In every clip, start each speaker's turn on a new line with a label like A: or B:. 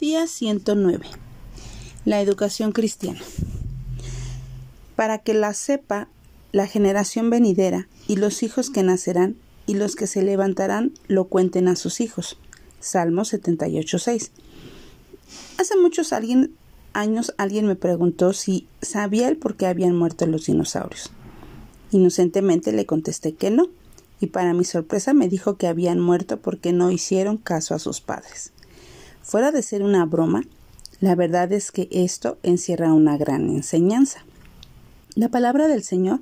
A: Día 109. La educación cristiana. Para que la sepa la generación venidera y los hijos que nacerán y los que se levantarán lo cuenten a sus hijos. Salmo 78.6. Hace muchos años alguien me preguntó si sabía el por qué habían muerto los dinosaurios. Inocentemente le contesté que no, y para mi sorpresa me dijo que habían muerto porque no hicieron caso a sus padres. Fuera de ser una broma, la verdad es que esto encierra una gran enseñanza. La palabra del Señor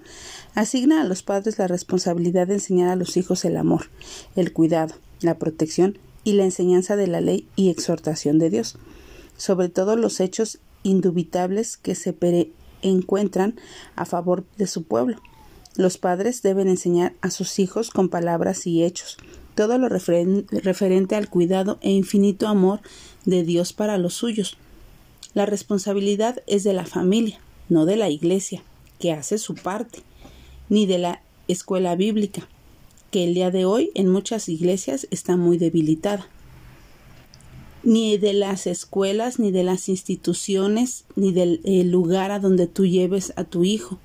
A: asigna a los padres la responsabilidad de enseñar a los hijos el amor, el cuidado, la protección y la enseñanza de la ley y exhortación de Dios, sobre todo los hechos indubitables que se encuentran a favor de su pueblo. Los padres deben enseñar a sus hijos con palabras y hechos todo lo referente al cuidado e infinito amor de Dios para los suyos. La responsabilidad es de la familia, no de la Iglesia que hace su parte, ni de la escuela bíblica, que el día de hoy en muchas iglesias está muy debilitada, ni de las escuelas, ni de las instituciones, ni del lugar a donde tú lleves a tu hijo,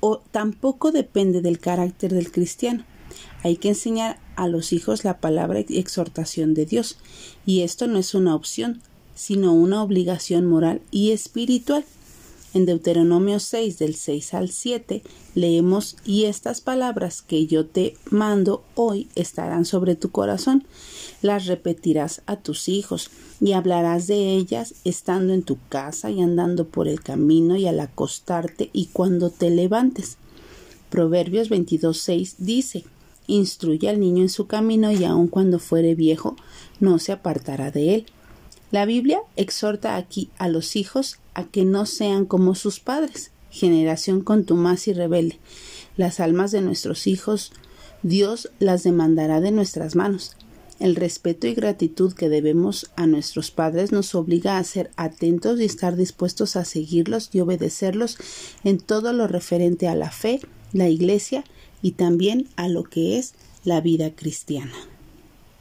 A: o tampoco depende del carácter del cristiano. Hay que enseñar a los hijos la palabra y exhortación de Dios, y esto no es una opción, sino una obligación moral y espiritual. En Deuteronomio 6 del 6 al 7 leemos y estas palabras que yo te mando hoy estarán sobre tu corazón, las repetirás a tus hijos y hablarás de ellas estando en tu casa y andando por el camino y al acostarte y cuando te levantes. Proverbios 22.6 dice Instruye al niño en su camino y aun cuando fuere viejo no se apartará de él. La Biblia exhorta aquí a los hijos a que no sean como sus padres, generación contumaz y rebelde. Las almas de nuestros hijos Dios las demandará de nuestras manos. El respeto y gratitud que debemos a nuestros padres nos obliga a ser atentos y estar dispuestos a seguirlos y obedecerlos en todo lo referente a la fe, la iglesia y también a lo que es la vida cristiana.